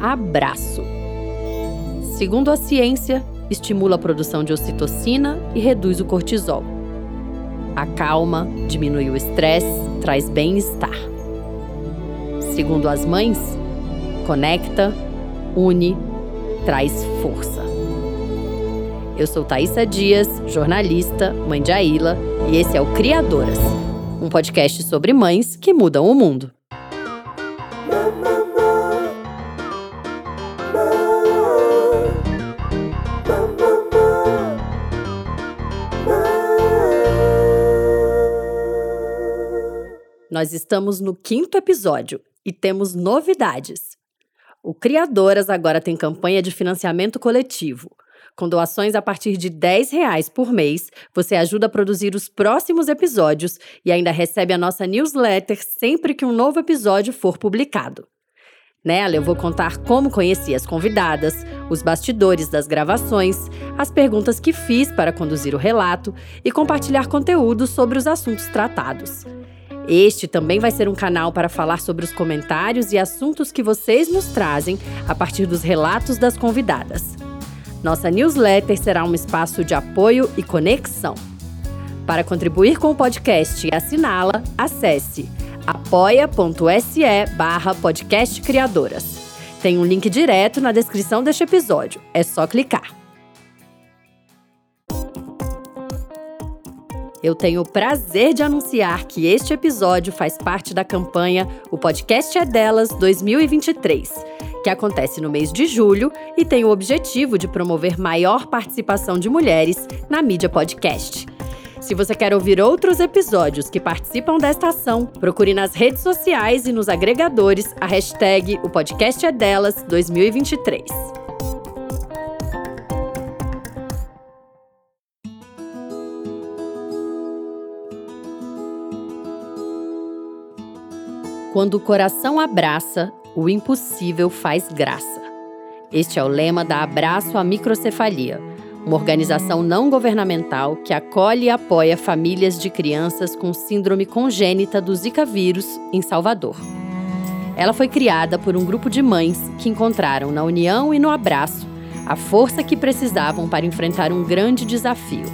abraço. Segundo a ciência, estimula a produção de ocitocina e reduz o cortisol. Acalma, diminui o estresse, traz bem-estar. Segundo as mães, conecta, une, traz força. Eu sou Thaisa Dias, jornalista, mãe de Aila, e esse é o Criadoras, um podcast sobre mães que mudam o mundo. Nós estamos no quinto episódio e temos novidades. O Criadoras agora tem campanha de financiamento coletivo. Com doações a partir de R$ reais por mês, você ajuda a produzir os próximos episódios e ainda recebe a nossa newsletter sempre que um novo episódio for publicado. Nela eu vou contar como conheci as convidadas, os bastidores das gravações, as perguntas que fiz para conduzir o relato e compartilhar conteúdo sobre os assuntos tratados. Este também vai ser um canal para falar sobre os comentários e assuntos que vocês nos trazem a partir dos relatos das convidadas. Nossa newsletter será um espaço de apoio e conexão. Para contribuir com o podcast e assiná-la, acesse apoia.se barra podcastcriadoras. Tem um link direto na descrição deste episódio. É só clicar. Eu tenho o prazer de anunciar que este episódio faz parte da campanha O Podcast é Delas 2023, que acontece no mês de julho e tem o objetivo de promover maior participação de mulheres na mídia podcast. Se você quer ouvir outros episódios que participam desta ação, procure nas redes sociais e nos agregadores a hashtag O Podcast é Delas 2023. Quando o coração abraça, o impossível faz graça. Este é o lema da Abraço à Microcefalia, uma organização não governamental que acolhe e apoia famílias de crianças com síndrome congênita do Zika vírus em Salvador. Ela foi criada por um grupo de mães que encontraram na união e no abraço a força que precisavam para enfrentar um grande desafio.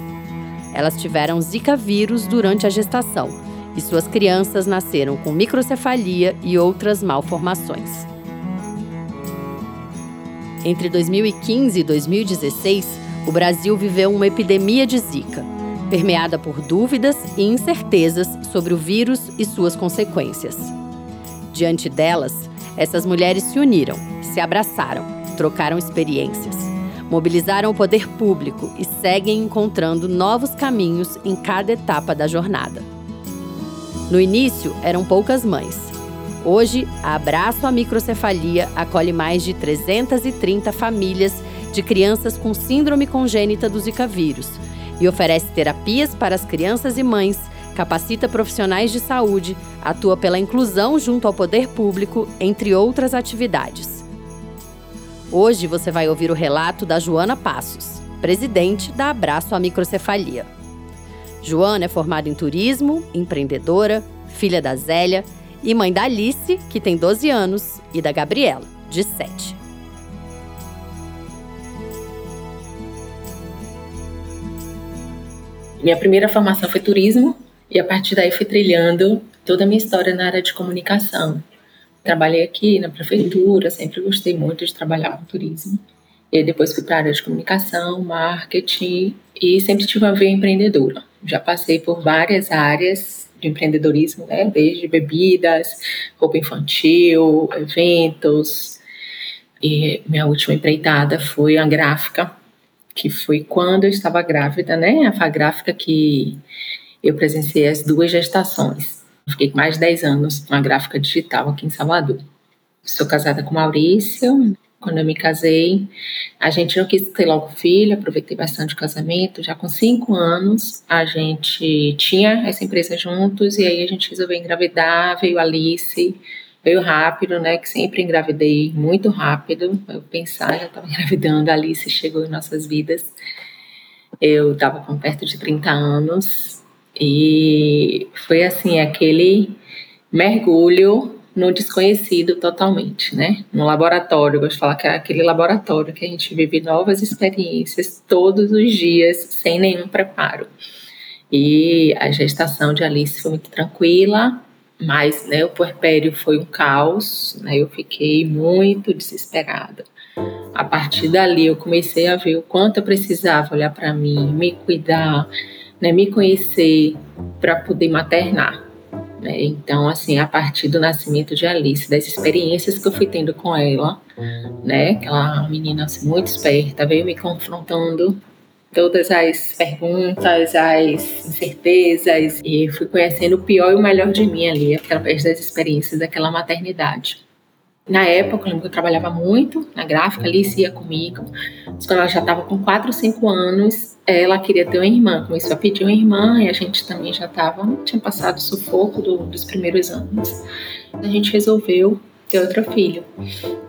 Elas tiveram Zika vírus durante a gestação e suas crianças nasceram com microcefalia e outras malformações. Entre 2015 e 2016, o Brasil viveu uma epidemia de Zika, permeada por dúvidas e incertezas sobre o vírus e suas consequências. Diante delas, essas mulheres se uniram, se abraçaram, trocaram experiências, mobilizaram o poder público e seguem encontrando novos caminhos em cada etapa da jornada. No início, eram poucas mães. Hoje, a Abraço à Microcefalia acolhe mais de 330 famílias de crianças com síndrome congênita do Zika vírus e oferece terapias para as crianças e mães, capacita profissionais de saúde, atua pela inclusão junto ao poder público, entre outras atividades. Hoje você vai ouvir o relato da Joana Passos, presidente da Abraço à Microcefalia. Joana é formada em turismo, empreendedora, filha da Zélia e mãe da Alice, que tem 12 anos, e da Gabriela, de 7. Minha primeira formação foi turismo e a partir daí fui trilhando toda a minha história na área de comunicação. Trabalhei aqui na prefeitura, sempre gostei muito de trabalhar com turismo. E depois fui para a área de comunicação, marketing e sempre tive uma veia empreendedora. Já passei por várias áreas de empreendedorismo, né? desde bebidas, roupa infantil, eventos. E minha última empreitada foi a gráfica, que foi quando eu estava grávida, né? A gráfica que eu presenciei as duas gestações. Fiquei mais de 10 anos com a gráfica digital aqui em Salvador. Sou casada com Maurício, quando eu me casei. A gente não quis ter logo filho, aproveitei bastante o casamento. Já com cinco anos, a gente tinha essa empresa juntos e aí a gente resolveu engravidar. Veio Alice, veio rápido, né? Que sempre engravidei muito rápido. Eu pensar, já estava engravidando, a Alice chegou em nossas vidas. Eu estava com perto de 30 anos e foi assim aquele mergulho no desconhecido totalmente, né? No laboratório, eu gosto de falar que é aquele laboratório que a gente vive novas experiências todos os dias, sem nenhum preparo. E a gestação de Alice foi muito tranquila, mas né, o puerpério foi um caos, né? Eu fiquei muito desesperada. A partir dali eu comecei a ver o quanto eu precisava olhar para mim, me cuidar, né, me conhecer para poder maternar. Né? Então, assim, a partir do nascimento de Alice, das experiências que eu fui tendo com ela, né, aquela menina assim, muito esperta, veio me confrontando todas as perguntas, as incertezas, e fui conhecendo o pior e o melhor de mim ali, através das experiências daquela maternidade. Na época, eu trabalhava muito na gráfica, Alice ia comigo. Mas quando ela já estava com 4, 5 anos, ela queria ter uma irmã. Começou a pedir uma irmã e a gente também já estava, tinha passado sufoco do, dos primeiros anos. A gente resolveu ter outro filho,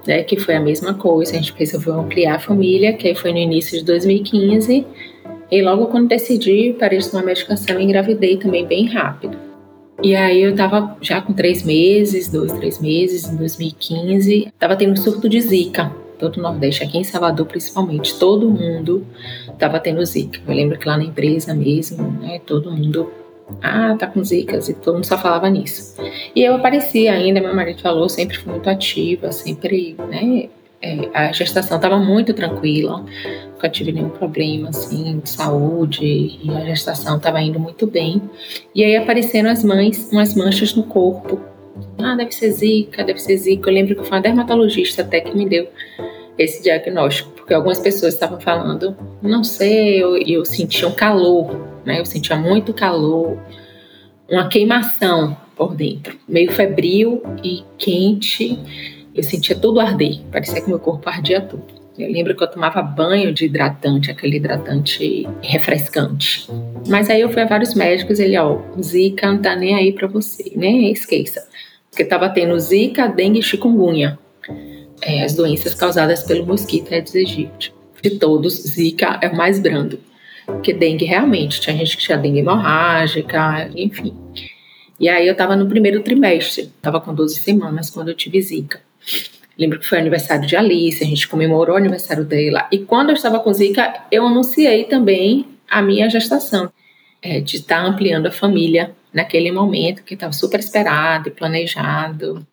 né? Que foi a mesma coisa. A gente resolveu ampliar a família, que aí foi no início de 2015. E logo quando decidi, parei de tomar medicação e engravidei também bem rápido. E aí eu tava já com três meses, dois, três meses, em 2015, tava tendo surto de zika. Todo o Nordeste, aqui em Salvador principalmente, todo mundo tava tendo zika. Eu lembro que lá na empresa mesmo, né, todo mundo ah, tá com zicas, e todo mundo só falava nisso. E eu aparecia ainda, meu marido falou, sempre fui muito ativa, sempre, né, é, a gestação estava muito tranquila, nunca tive nenhum problema assim de saúde e a gestação estava indo muito bem. E aí apareceram as mães, umas manchas no corpo. Ah, deve ser zika, deve ser zika. Eu lembro que foi uma dermatologista até que me deu esse diagnóstico, porque algumas pessoas estavam falando, não sei, eu, eu sentia um calor, né? Eu sentia muito calor, uma queimação por dentro, meio febril e quente eu sentia tudo arder, parecia que meu corpo ardia tudo. Eu lembro que eu tomava banho de hidratante, aquele hidratante refrescante. Mas aí eu fui a vários médicos, ele, ó, Zika não tá nem aí para você, nem esqueça. Porque tava tendo Zika, dengue e chikungunya. É, as doenças causadas pelo mosquito Aedes aegypti. De todos, Zika é o mais brando. Porque dengue realmente, tinha gente que tinha dengue hemorrágica, enfim. E aí eu tava no primeiro trimestre, tava com 12 semanas quando eu tive Zika. Lembro que foi aniversário de Alice, a gente comemorou o aniversário dela. E quando eu estava com Zika, eu anunciei também a minha gestação, é, de estar ampliando a família naquele momento, que estava super esperado e planejado.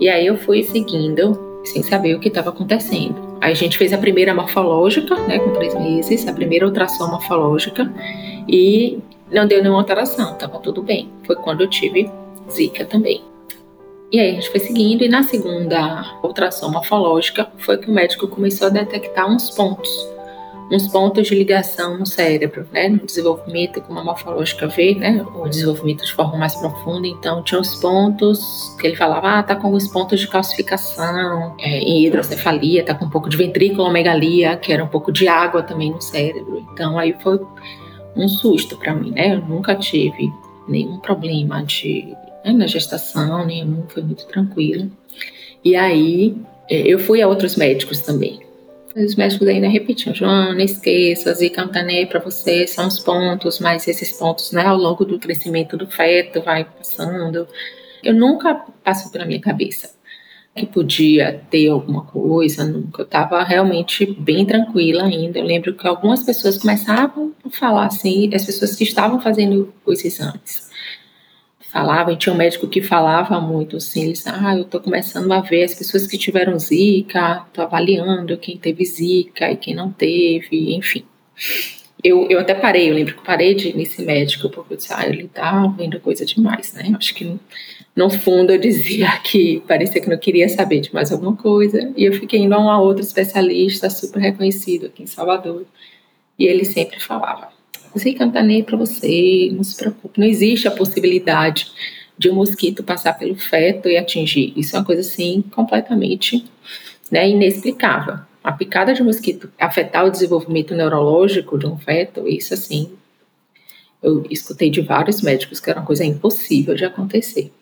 E aí eu fui seguindo, sem saber o que estava acontecendo. Aí a gente fez a primeira morfológica, né, com três meses, a primeira ultrassom morfológica, e não deu nenhuma alteração, estava tudo bem. Foi quando eu tive Zika também. E aí a gente foi seguindo, e na segunda ultrassom morfológica foi que o médico começou a detectar uns pontos, uns pontos de ligação no cérebro, né? No desenvolvimento, como a morfológica vê, né? O desenvolvimento de forma mais profunda. Então, tinha uns pontos que ele falava, ah, tá com alguns pontos de calcificação, é, em hidrocefalia, tá com um pouco de ventrículomegalia, que era um pouco de água também no cérebro. Então, aí foi um susto para mim, né? Eu nunca tive nenhum problema de né, na gestação, nenhum, foi muito tranquilo. E aí é, eu fui a outros médicos também. Os médicos ainda repetiam, esqueça, zika não tá nem para você, são os pontos, mas esses pontos, né, ao longo do crescimento do feto vai passando. Eu nunca passou pela minha cabeça que podia ter alguma coisa, nunca. Eu estava realmente bem tranquila ainda. Eu lembro que algumas pessoas começavam a falar assim, as pessoas que estavam fazendo os exames. Falavam, e tinha um médico que falava muito assim, ah, eu estou começando a ver as pessoas que tiveram zika, estou avaliando quem teve zika e quem não teve, enfim. Eu, eu até parei, eu lembro que parei de ir nesse médico, porque eu disse, ah, ele tá vendo coisa demais, né? Acho que no fundo eu dizia que parecia que não queria saber de mais alguma coisa, e eu fiquei indo a um outro especialista super reconhecido aqui em Salvador, e ele sempre falava: Zika não tá nem para você, não se preocupe, não existe a possibilidade de um mosquito passar pelo feto e atingir. Isso é uma coisa assim completamente né, inexplicável. A picada de mosquito afetar o desenvolvimento neurológico de um feto, isso assim, eu escutei de vários médicos que era uma coisa impossível de acontecer.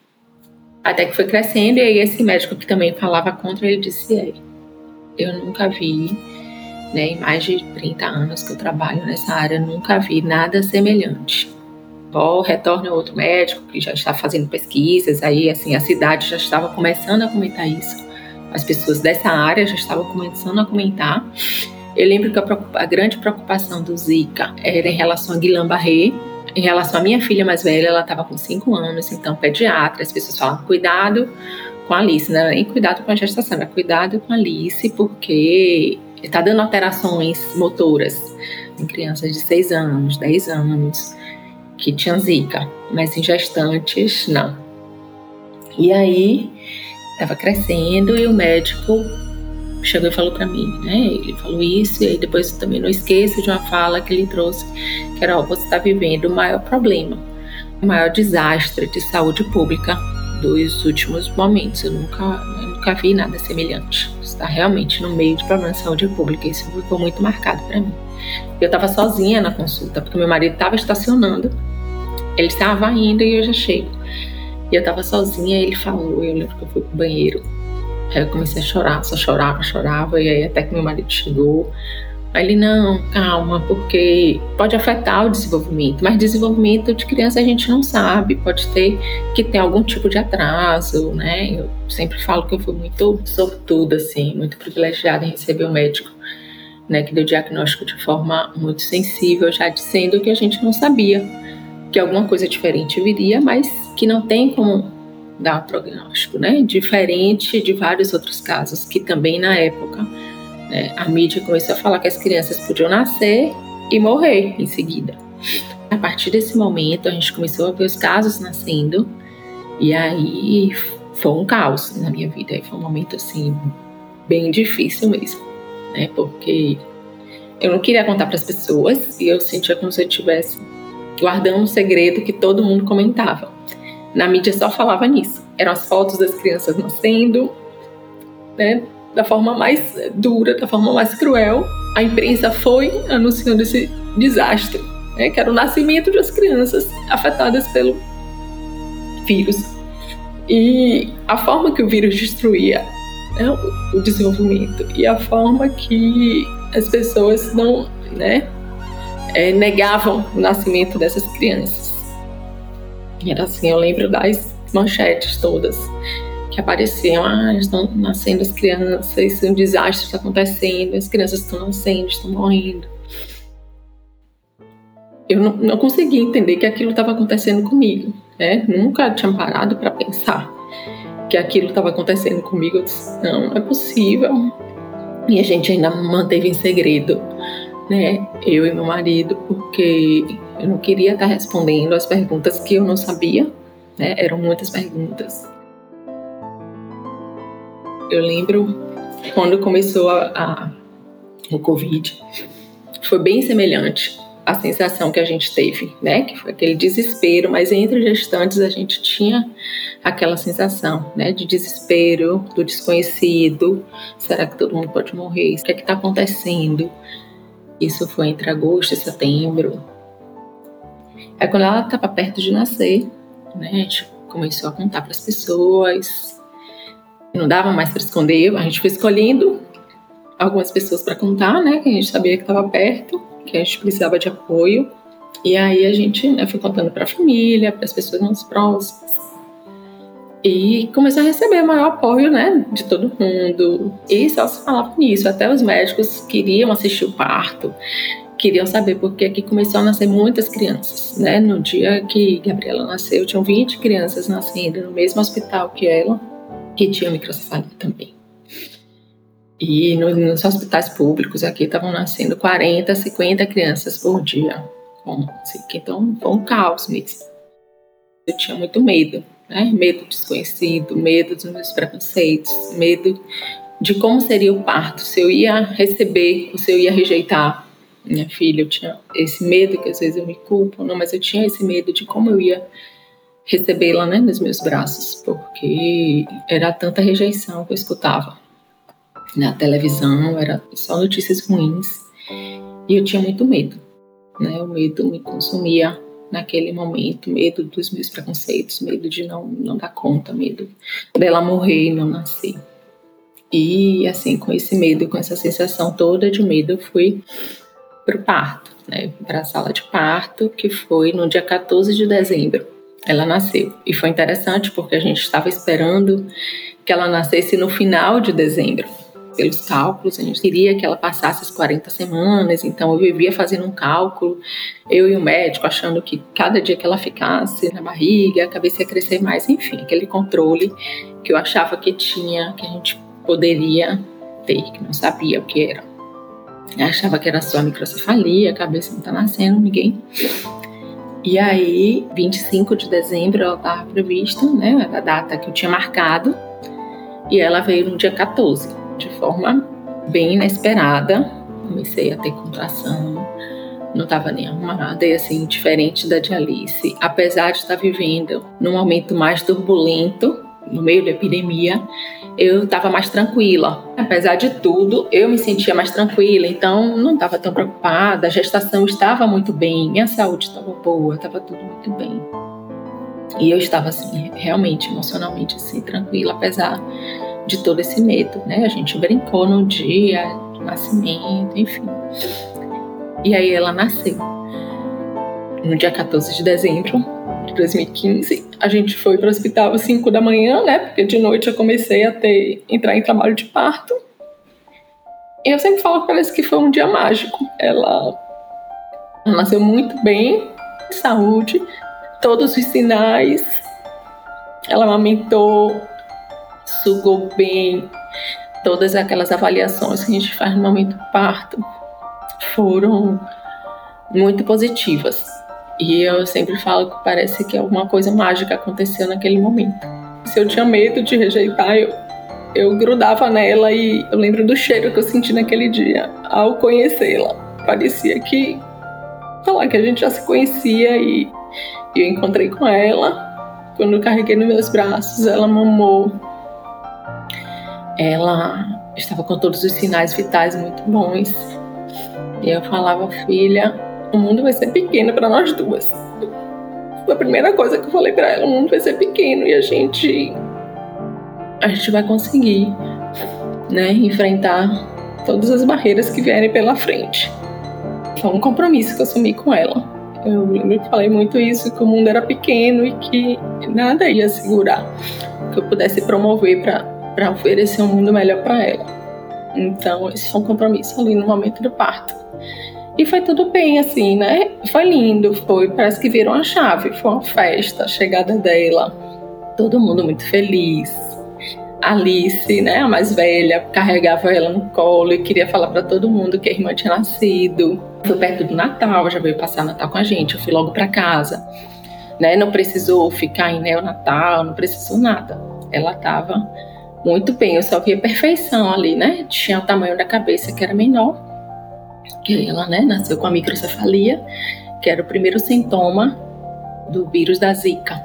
Até que foi crescendo, e aí esse médico que também falava contra, ele disse: é, Eu nunca vi, né, em mais de 30 anos que eu trabalho nessa área, nunca vi nada semelhante. Ó, retorne a outro médico que já está fazendo pesquisas. Aí, assim, a cidade já estava começando a comentar isso. As pessoas dessa área já estavam começando a comentar. Eu lembro que a, a grande preocupação do Zika era em relação a Guillain-Barré, em relação à minha filha mais velha, ela estava com 5 anos, então pediatra, as pessoas falam, cuidado com a Alice, não era nem cuidado com a gestação, era cuidado com a Alice, porque está dando alterações motoras em crianças de 6 anos, 10 anos, que tinham zika, mas em gestantes, não. E aí, estava crescendo e o médico chegou e falou para mim, né? Ele falou isso e aí depois também não esqueço de uma fala que ele trouxe, que era, ó, você está vivendo o maior problema, o maior desastre de saúde pública dos últimos momentos. Eu nunca, eu nunca vi nada semelhante. Está realmente no meio de problemas de saúde pública. Isso ficou muito marcado para mim. Eu estava sozinha na consulta, porque meu marido estava estacionando. Ele estava indo e eu já chego. E eu estava sozinha ele falou. Eu lembro que eu fui pro banheiro. Aí eu comecei a chorar, só chorava, chorava, e aí até que meu marido chegou. Aí ele, não, calma, porque pode afetar o desenvolvimento, mas desenvolvimento de criança a gente não sabe, pode ter que ter algum tipo de atraso, né? Eu sempre falo que eu fui muito sortuda, assim, muito privilegiada em receber o um médico, né, que deu diagnóstico de forma muito sensível, já dizendo que a gente não sabia que alguma coisa diferente viria, mas que não tem como dar um prognóstico, né? Diferente de vários outros casos que também na época né, a mídia começou a falar que as crianças podiam nascer e morrer em seguida. A partir desse momento a gente começou a ver os casos nascendo e aí foi um caos na minha vida. Foi um momento assim bem difícil mesmo, né? Porque eu não queria contar para as pessoas e eu sentia como se eu estivesse guardando um segredo que todo mundo comentava. Na mídia só falava nisso. Eram as fotos das crianças nascendo, né, da forma mais dura, da forma mais cruel. A imprensa foi anunciando esse desastre, né, que era o nascimento das crianças afetadas pelo vírus. E a forma que o vírus destruía né, o desenvolvimento e a forma que as pessoas não né, é, negavam o nascimento dessas crianças. Era assim, eu lembro das manchetes todas que apareciam, ah, estão nascendo as crianças, um desastre está acontecendo, as crianças estão nascendo, estão morrendo. Eu não, não conseguia entender que aquilo estava acontecendo comigo, né? Nunca tinha parado para pensar que aquilo estava acontecendo comigo. Eu disse, não, não é possível. E a gente ainda manteve em segredo, né? Eu e meu marido, porque eu não queria estar respondendo as perguntas que eu não sabia, né? Eram muitas perguntas. Eu lembro quando começou a, a, o Covid, foi bem semelhante à sensação que a gente teve, né? Que foi aquele desespero, mas entre gestantes a gente tinha aquela sensação, né? De desespero, do desconhecido. Será que todo mundo pode morrer? O que é que está acontecendo? Isso foi entre agosto e setembro. Aí quando ela estava perto de nascer, né, a gente começou a contar para as pessoas. Não dava mais para esconder, a gente foi escolhendo algumas pessoas para contar, né, que a gente sabia que estava perto, que a gente precisava de apoio. E aí a gente né, foi contando para a família, para as pessoas mais próximas. E começou a receber maior apoio, né, de todo mundo. E só se falava nisso, até os médicos queriam assistir o parto queriam saber porque aqui começou a nascer muitas crianças, né? No dia que Gabriela nasceu, tinham 20 crianças nascendo no mesmo hospital que ela, que tinha microcefalia também. E no, nos hospitais públicos aqui estavam nascendo 40, 50 crianças por dia. Como, assim, então foi um caos mesmo. Eu tinha muito medo, né? Medo desconhecido, medo dos meus preconceitos, medo de como seria o parto, se eu ia receber ou se eu ia rejeitar minha filha, eu tinha esse medo que às vezes eu me culpo, não, mas eu tinha esse medo de como eu ia recebê-la, né, nos meus braços, porque era tanta rejeição que eu escutava na televisão, era só notícias ruins, e eu tinha muito medo, né? O medo me consumia naquele momento, medo dos meus preconceitos, medo de não não dar conta, medo dela morrer e não nascer. E assim, com esse medo, com essa sensação toda de medo, eu fui o parto. né, para a sala de parto, que foi no dia 14 de dezembro. Ela nasceu. E foi interessante porque a gente estava esperando que ela nascesse no final de dezembro. Pelos cálculos, a gente queria que ela passasse as 40 semanas, então eu vivia fazendo um cálculo, eu e o médico, achando que cada dia que ela ficasse na barriga, a cabeça ia crescer mais, enfim, aquele controle que eu achava que tinha, que a gente poderia ter, que não sabia o que era. Eu achava que era só microcefalia, a cabeça não tá nascendo, ninguém. E aí, 25 de dezembro, ela estava prevista, né, a data que eu tinha marcado, e ela veio no dia 14, de forma bem inesperada. Comecei a ter contração, não estava nem arrumada, e assim, diferente da de Alice, apesar de estar vivendo num momento mais turbulento, no meio da epidemia, eu estava mais tranquila. Apesar de tudo, eu me sentia mais tranquila, então não estava tão preocupada. A gestação estava muito bem, minha saúde estava boa, estava tudo muito bem. E eu estava assim, realmente, emocionalmente assim, tranquila, apesar de todo esse medo, né? A gente brincou no dia do nascimento, enfim. E aí ela nasceu. No dia 14 de dezembro, de 2015, a gente foi para o hospital às 5 da manhã, né? Porque de noite eu comecei a ter entrar em trabalho de parto. E eu sempre falo que parece que foi um dia mágico. Ela, nasceu muito bem, de saúde, todos os sinais. Ela amamentou, sugou bem. Todas aquelas avaliações que a gente faz no momento do parto foram muito positivas. E eu sempre falo que parece que alguma coisa mágica aconteceu naquele momento. Se eu tinha medo de rejeitar, eu, eu grudava nela e eu lembro do cheiro que eu senti naquele dia ao conhecê-la. Parecia que, sei lá, que a gente já se conhecia e, e eu encontrei com ela. Quando eu carreguei nos meus braços, ela mamou. Ela estava com todos os sinais vitais muito bons. E eu falava, filha, o mundo vai ser pequeno para nós duas. Foi a primeira coisa que eu falei para ela, o mundo vai ser pequeno e a gente a gente vai conseguir, né, enfrentar todas as barreiras que vierem pela frente. Foi um compromisso que eu assumi com ela. Eu lembro que falei muito isso, que o mundo era pequeno e que nada ia segurar que eu pudesse promover para oferecer um mundo melhor para ela. Então, esse foi um compromisso ali no momento do parto. E foi tudo bem, assim, né? Foi lindo, foi, parece que viram a chave. Foi uma festa, a chegada dela. Todo mundo muito feliz. Alice, né, a mais velha, carregava ela no colo e queria falar para todo mundo que a irmã tinha nascido. Foi perto do Natal, já veio passar Natal com a gente. Eu fui logo para casa, né? Não precisou ficar em neonatal, não precisou nada. Ela estava muito bem. Eu só via perfeição ali, né? Tinha o tamanho da cabeça que era menor ela né, nasceu com a microcefalia, que era o primeiro sintoma do vírus da Zika,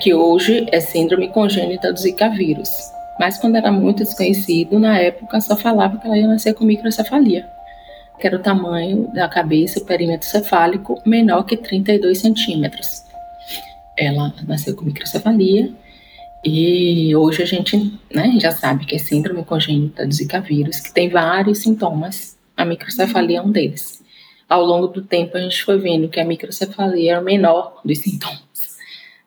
que hoje é síndrome congênita do Zika vírus. Mas quando era muito desconhecido, na época só falava que ela ia nascer com microcefalia, que era o tamanho da cabeça, o perímetro cefálico menor que 32 centímetros. Ela nasceu com microcefalia e hoje a gente né, já sabe que é síndrome congênita do Zika vírus, que tem vários sintomas a microcefalia é um deles. Ao longo do tempo, a gente foi vendo que a microcefalia é o menor dos sintomas,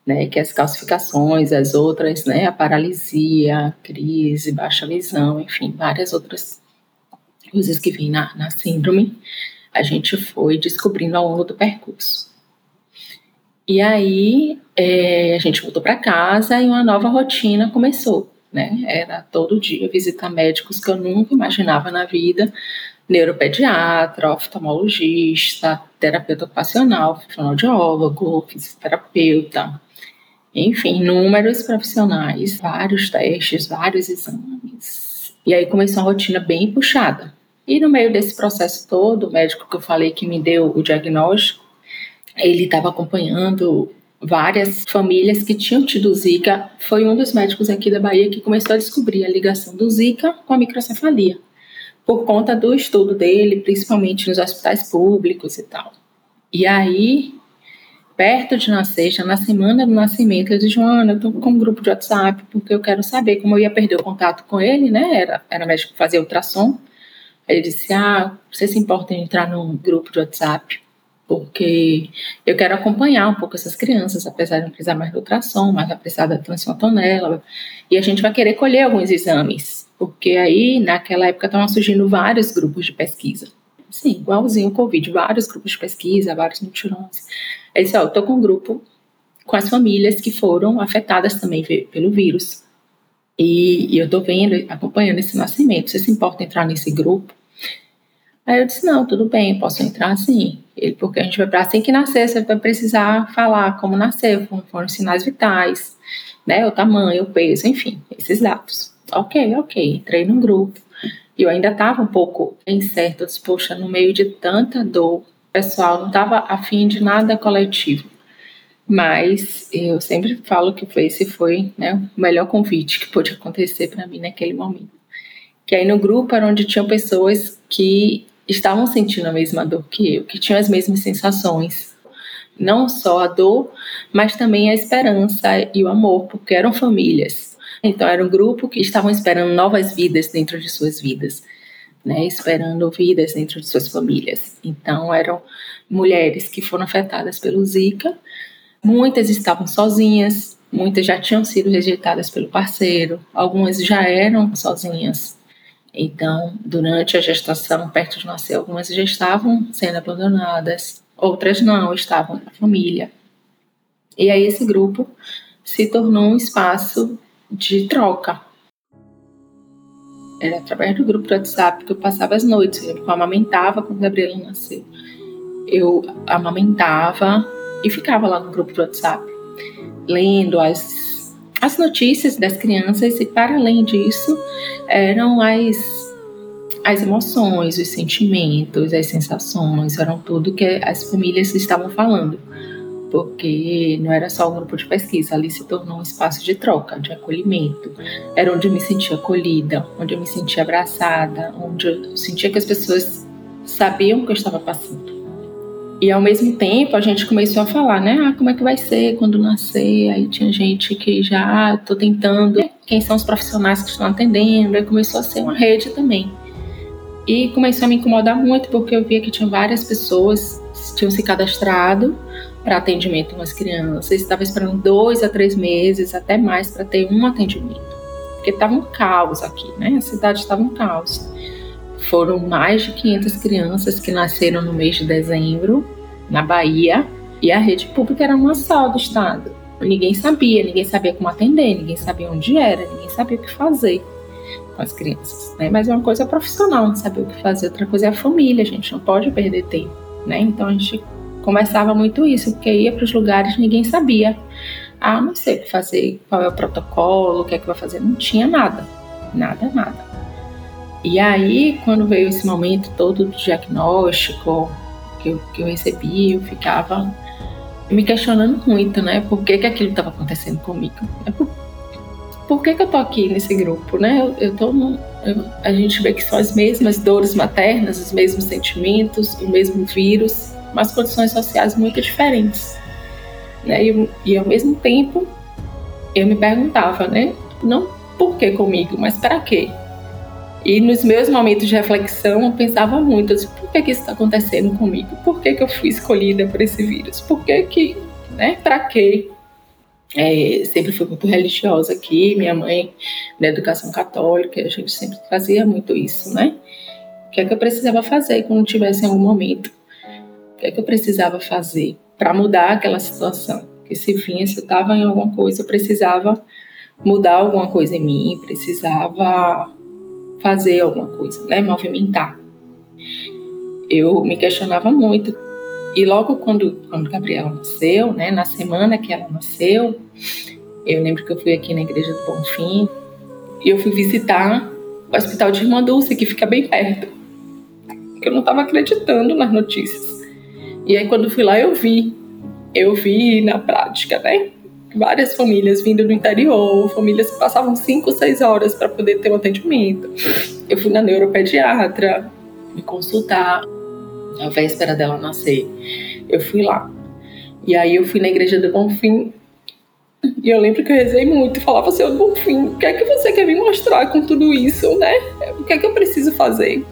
né? Que as calcificações, as outras, né? A paralisia, a crise, baixa visão, enfim, várias outras coisas que vêm na, na síndrome, a gente foi descobrindo ao longo do percurso. E aí é, a gente voltou para casa e uma nova rotina começou. Né? Era todo dia visitar médicos que eu nunca imaginava na vida, neuropediatra, oftalmologista, terapeuta ocupacional, fonoaudiólogo, fisioterapeuta, enfim, inúmeros profissionais, vários testes, vários exames. E aí começou uma rotina bem puxada. E no meio desse processo todo, o médico que eu falei que me deu o diagnóstico, ele estava acompanhando várias famílias que tinham tido Zika. Foi um dos médicos aqui da Bahia que começou a descobrir a ligação do Zika com a microcefalia por conta do estudo dele, principalmente nos hospitais públicos e tal. E aí, perto de nascer, já na semana do nascimento, eu disse, Joana, eu tô com um grupo de WhatsApp, porque eu quero saber como eu ia perder o contato com ele, né? Era, era médico que fazia ultrassom. Aí ele disse: Ah, você se importa em entrar num grupo de WhatsApp? Porque eu quero acompanhar um pouco essas crianças, apesar de não precisar mais do ultrassom, mas vai precisar da tonela. E a gente vai querer colher alguns exames, porque aí, naquela época, estavam surgindo vários grupos de pesquisa. Sim, igualzinho o Covid, vários grupos de pesquisa, vários mutirões. Aí disse: Ó, eu tô com um grupo com as famílias que foram afetadas também pelo vírus. E, e eu estou vendo, acompanhando esse nascimento. Você se importa entrar nesse grupo? Aí eu disse, não, tudo bem, posso entrar sim. Ele, porque a gente vai para assim que nascer, você vai precisar falar como nasceu, como foram os sinais vitais, né, o tamanho, o peso, enfim, esses dados. Ok, ok, entrei no grupo. E eu ainda estava um pouco incerto, eu disse, poxa, no meio de tanta dor, pessoal não estava afim de nada coletivo. Mas eu sempre falo que esse foi né, o melhor convite que pôde acontecer para mim naquele momento. Que aí no grupo era onde tinham pessoas que estavam sentindo a mesma dor que eu, que tinham as mesmas sensações. Não só a dor, mas também a esperança e o amor, porque eram famílias. Então era um grupo que estavam esperando novas vidas dentro de suas vidas. Né, esperando vidas dentro de suas famílias. Então, eram mulheres que foram afetadas pelo Zika, Muitas estavam sozinhas, muitas já tinham sido rejeitadas pelo parceiro, algumas já eram sozinhas. Então, durante a gestação, perto de nascer, algumas já estavam sendo abandonadas, outras não, estavam na família. E aí esse grupo se tornou um espaço de troca. Era através do grupo do WhatsApp que eu passava as noites, eu amamentava quando Gabriela nasceu. Eu amamentava, e ficava lá no grupo do WhatsApp, lendo as, as notícias das crianças e, para além disso, eram as, as emoções, os sentimentos, as sensações, eram tudo que as famílias estavam falando. Porque não era só um grupo de pesquisa, ali se tornou um espaço de troca, de acolhimento. Era onde eu me sentia acolhida, onde eu me sentia abraçada, onde eu sentia que as pessoas sabiam o que eu estava passando. E ao mesmo tempo a gente começou a falar, né? Ah, como é que vai ser quando nascer? Aí tinha gente que já ah, tô tentando, quem são os profissionais que estão atendendo? Aí começou a ser uma rede também. E começou a me incomodar muito porque eu via que tinha várias pessoas que tinham se cadastrado para atendimento com as crianças, estava esperando dois a três meses, até mais, para ter um atendimento. Porque estava um caos aqui, né? A cidade estava um caos. Foram mais de 500 crianças que nasceram no mês de dezembro, na Bahia, e a rede pública era uma só do estado. Ninguém sabia, ninguém sabia como atender, ninguém sabia onde era, ninguém sabia o que fazer com as crianças, né? Mas é uma coisa profissional, não saber o que fazer. Outra coisa é a família, a gente não pode perder tempo, né? Então a gente conversava muito isso, porque ia para os lugares ninguém sabia. Ah, não sei o que fazer, qual é o protocolo, o que é que vai fazer. Não tinha nada, nada, nada. E aí, quando veio esse momento todo do diagnóstico que eu, que eu recebi, eu ficava me questionando muito, né? Por que, que aquilo estava acontecendo comigo? É por, por que, que eu tô aqui nesse grupo, né? Eu, eu tô no, eu, a gente vê que são as mesmas dores maternas, os mesmos sentimentos, o mesmo vírus, mas condições sociais muito diferentes. Né? E, e ao mesmo tempo, eu me perguntava, né? Não por que comigo, mas para quê? E nos meus momentos de reflexão, eu pensava muito, assim, por que, que isso está acontecendo comigo? Por que, que eu fui escolhida por esse vírus? Por que que, né, para quê? É, sempre fui muito religiosa aqui, minha mãe na educação católica, a gente sempre fazia muito isso, né? O que é que eu precisava fazer quando tivesse em algum momento? Que é que eu precisava fazer para mudar aquela situação? Porque se vinha, se eu estava em alguma coisa, eu precisava mudar alguma coisa em mim, precisava fazer alguma coisa, né? Movimentar. Eu me questionava muito. E logo quando, quando Gabriela nasceu, né? Na semana que ela nasceu, eu lembro que eu fui aqui na igreja do Bonfim e eu fui visitar o hospital de Irmã Dulce, que fica bem perto. Eu não estava acreditando nas notícias. E aí quando fui lá eu vi, eu vi na prática, né? várias famílias vindo do interior, famílias que passavam 5, 6 horas para poder ter um atendimento. Eu fui na neuropediatra me consultar na véspera dela nascer. Eu fui lá. E aí eu fui na igreja do Bonfim e eu lembro que eu rezei muito, falava, Senhor Bonfim, o que é que você quer me mostrar com tudo isso, né? O que é que eu preciso fazer?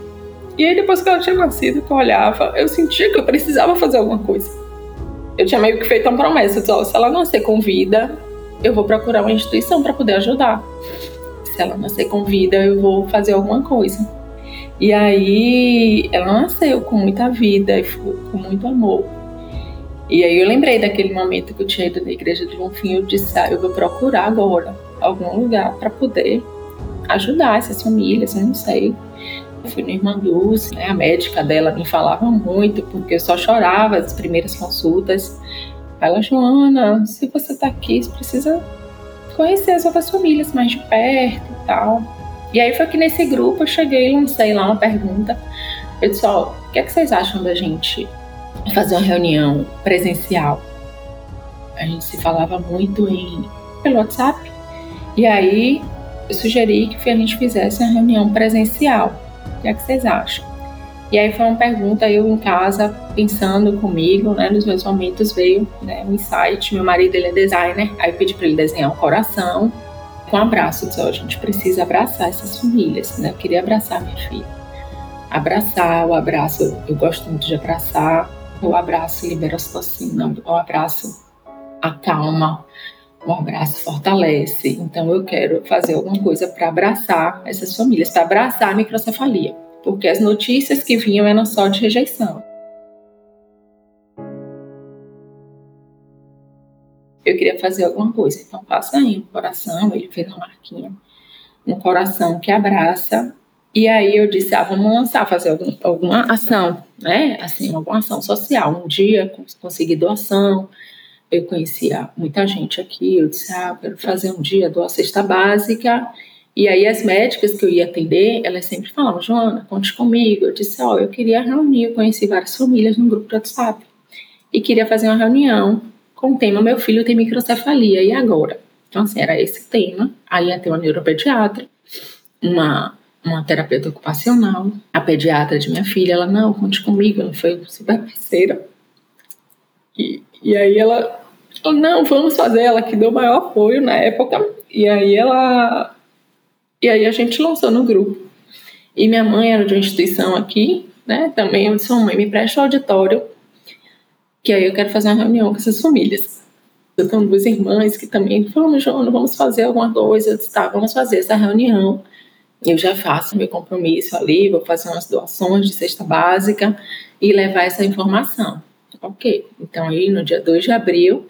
E aí, depois que ela tinha nascido, que eu olhava, eu sentia que eu precisava fazer alguma coisa. Eu tinha meio que feito uma promessa: oh, se ela nascer com vida, eu vou procurar uma instituição para poder ajudar. Se ela nascer com vida, eu vou fazer alguma coisa. E aí, ela nasceu com muita vida e com muito amor. E aí, eu lembrei daquele momento que eu tinha ido na igreja de Bonfim. Eu disse: ah, eu vou procurar agora algum lugar para poder ajudar essas famílias. Eu não sei fui no Irmã Dulce, né, a médica dela me falava muito, porque eu só chorava as primeiras consultas. Ela, Joana, se você tá aqui, você precisa conhecer as outras famílias mais de perto e tal. E aí foi que nesse grupo eu cheguei e lancei lá uma pergunta. Eu disse, ó, o que é que vocês acham da gente fazer uma reunião presencial? A gente se falava muito em pelo WhatsApp. E aí eu sugeri que a gente fizesse uma reunião presencial. Que é que vocês acham? E aí foi uma pergunta, eu em casa, pensando comigo, né, nos meus momentos veio né, um insight, meu marido ele é designer, aí eu pedi para ele desenhar um coração com um abraço, a gente precisa abraçar essas famílias, né, eu queria abraçar minha filha. Abraçar, o abraço, eu gosto muito de abraçar, o abraço libera ocitocina, o abraço acalma, o abraço fortalece. Então eu quero fazer alguma coisa para abraçar essas famílias, para abraçar a microcefalia, porque as notícias que vinham eram só de rejeição. Eu queria fazer alguma coisa, então faça aí um coração, ele fez uma marquinha, um coração que abraça. E aí eu disse, ah, vamos lançar, fazer algum, alguma ação, né? Assim, alguma ação social. Um dia conseguir doação, eu conhecia muita gente aqui, eu disse, ah, eu quero fazer um dia do cesta básica, e aí as médicas que eu ia atender, elas sempre falavam, Joana, conte comigo. Eu disse, ó, oh, eu queria reunir, eu conheci várias famílias no grupo do WhatsApp, e queria fazer uma reunião com o tema Meu Filho tem microcefalia, e agora? Então, assim, era esse tema, aí ia ter uma neuropediatra, uma, uma terapeuta ocupacional, a pediatra de minha filha, ela, não, conte comigo, ela foi super parceira. E, e aí ela falou, não, vamos fazer, ela que deu maior apoio na época. E aí ela. E aí a gente lançou no grupo. E minha mãe era de uma instituição aqui, né? Também eu disse, mãe, me presta o auditório, que aí eu quero fazer uma reunião com essas famílias. Eu tenho duas irmãs que também falaram, Joana, vamos fazer alguma coisa. Eu disse, tá, vamos fazer essa reunião. Eu já faço meu compromisso ali, vou fazer umas doações de cesta básica e levar essa informação. Ok. Então, aí no dia 2 de abril,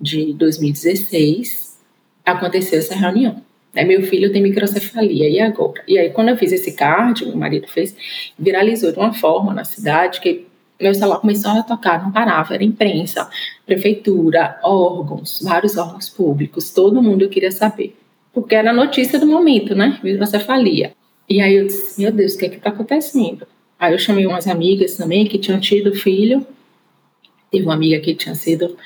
de 2016, aconteceu essa reunião. Né? Meu filho tem microcefalia, e agora? E aí, quando eu fiz esse card, meu marido fez, viralizou de uma forma na cidade que meu celular começou a tocar, não parava, era imprensa, prefeitura, órgãos, vários órgãos públicos, todo mundo queria saber. Porque era a notícia do momento, né? Microcefalia. E aí eu disse, meu Deus, o que é que tá acontecendo? Aí eu chamei umas amigas também que tinham tido filho. Teve uma amiga que tinha sido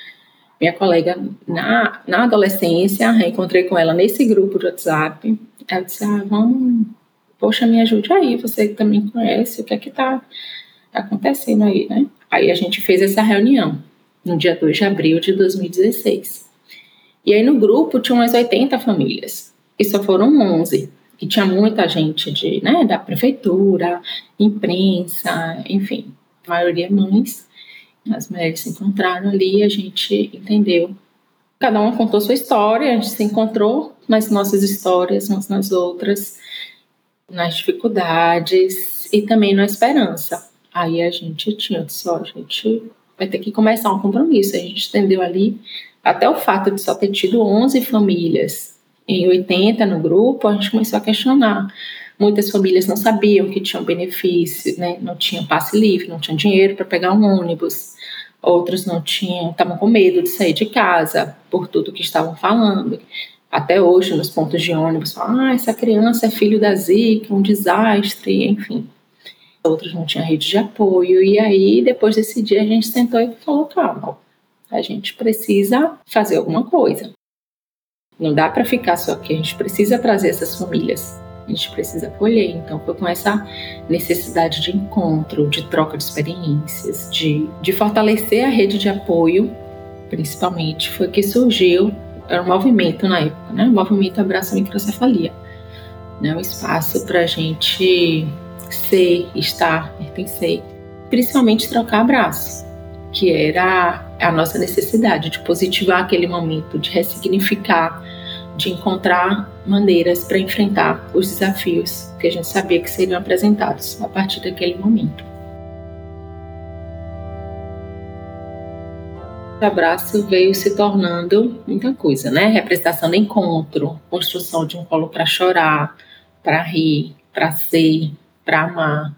minha colega na, na adolescência, reencontrei com ela nesse grupo de WhatsApp. Ela disse: Ah, vamos, poxa, me ajude aí, você também conhece, o que é que tá acontecendo aí, né? Aí a gente fez essa reunião no dia 2 de abril de 2016. E aí no grupo tinha umas 80 famílias, e só foram 11. E tinha muita gente de, né, da prefeitura, imprensa, enfim, maioria mães. As mulheres se encontraram ali, a gente entendeu. Cada uma contou sua história, a gente se encontrou nas nossas histórias, umas nas outras, nas dificuldades e também na esperança. Aí a gente tinha, só a gente vai ter que começar um compromisso. A gente entendeu ali, até o fato de só ter tido 11 famílias em 80 no grupo, a gente começou a questionar. Muitas famílias não sabiam que tinham benefício, né? não tinham passe livre, não tinham dinheiro para pegar um ônibus outros não tinham, estavam com medo de sair de casa por tudo que estavam falando. Até hoje, nos pontos de ônibus, falam, ah, essa criança é filho da Zika, um desastre, enfim. Outros não tinham rede de apoio. E aí, depois desse dia, a gente sentou e falou, calma, a gente precisa fazer alguma coisa. Não dá para ficar só aqui, a gente precisa trazer essas famílias a gente precisa colher. Então, foi com essa necessidade de encontro, de troca de experiências, de, de fortalecer a rede de apoio, principalmente, foi que surgiu, era um movimento na época, né? O movimento Abraça a Microcefalia. Né? Um espaço para a gente ser, estar, pertencer, principalmente trocar abraços, que era a nossa necessidade de positivar aquele momento, de ressignificar, de encontrar maneiras para enfrentar os desafios que a gente sabia que seriam apresentados a partir daquele momento. O abraço veio se tornando muita coisa, né? Representação do encontro, construção de um colo para chorar, para rir, para ser, para amar.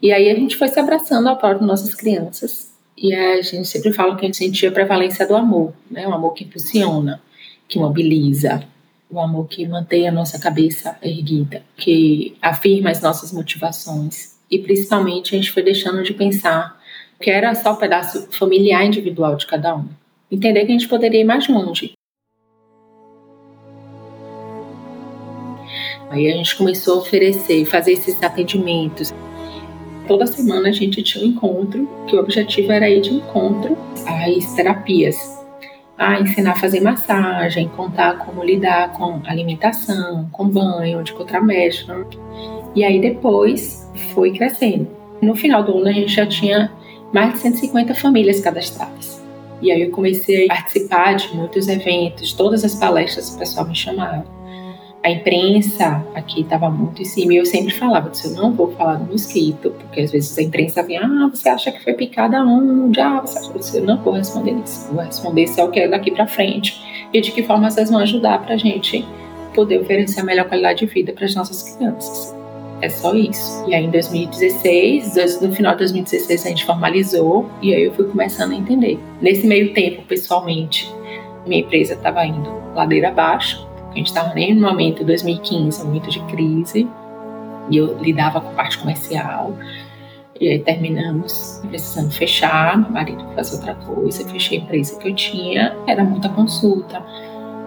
E aí a gente foi se abraçando ao próprio nossas crianças. E a gente sempre fala que a gente sentia a prevalência do amor, né? O amor que impulsiona, que mobiliza, o amor que mantém a nossa cabeça erguida, que afirma as nossas motivações. E principalmente a gente foi deixando de pensar que era só o pedaço familiar individual de cada um. Entender que a gente poderia ir mais longe. Aí a gente começou a oferecer, fazer esses atendimentos. Toda semana a gente tinha um encontro, que o objetivo era ir de encontro às terapias a ensinar a fazer massagem, contar como lidar com alimentação, com banho, de contramédico. E aí depois foi crescendo. No final do ano a gente já tinha mais de 150 famílias cadastradas. E aí eu comecei a participar de muitos eventos, todas as palestras o pessoal me chamava a imprensa aqui estava muito em cima e eu sempre falava eu não vou falar no mosquito, porque às vezes a imprensa vinha, ah, você acha que foi picada onde? Ah, você acha que eu não vou responder isso, vou responder se é o que é daqui para frente e de que forma vocês vão ajudar para a gente poder oferecer a melhor qualidade de vida para as nossas crianças. É só isso. E aí em 2016, no final de 2016 a gente formalizou e aí eu fui começando a entender. Nesse meio tempo, pessoalmente, minha empresa estava indo ladeira abaixo a gente estava nem no momento 2015, um momento de crise, e eu lidava com parte comercial. E aí terminamos precisando fechar, meu marido fazer outra coisa, fechei a empresa que eu tinha, era muita consulta,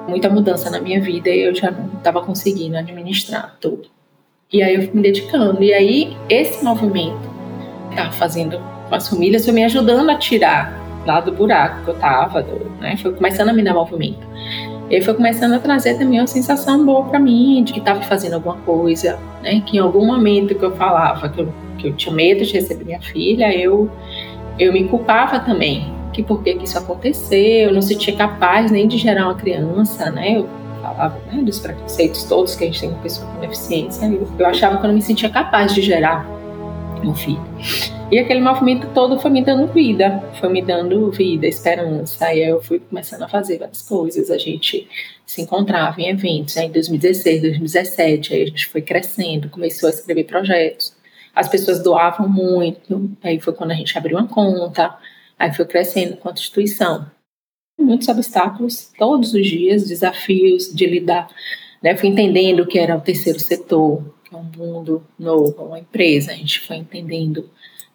muita mudança na minha vida e eu já não estava conseguindo administrar tudo. E aí eu fui me dedicando. E aí esse movimento estava fazendo com as famílias foi me ajudando a tirar lá do buraco que eu estava, né? Foi começando a me dar movimento. E aí foi começando a trazer também uma sensação boa para mim de que estava fazendo alguma coisa, né? Que em algum momento que eu falava que eu, que eu tinha medo de receber minha filha, eu eu me culpava também que por que, isso aconteceu, eu não se sentia capaz nem de gerar uma criança, né? Eu falava né, dos preconceitos todos que a gente tem com pessoa com deficiência, eu, eu achava que eu não me sentia capaz de gerar filho. E aquele movimento todo foi me dando vida, foi me dando vida, esperança. Aí eu fui começando a fazer várias coisas. A gente se encontrava em eventos. Aí em 2016, 2017, aí a gente foi crescendo, começou a escrever projetos. As pessoas doavam muito. Aí foi quando a gente abriu uma conta. Aí foi crescendo com a instituição. Muitos obstáculos, todos os dias, desafios de lidar. Né? Fui entendendo o que era o terceiro setor, é um mundo novo, uma empresa. A gente foi entendendo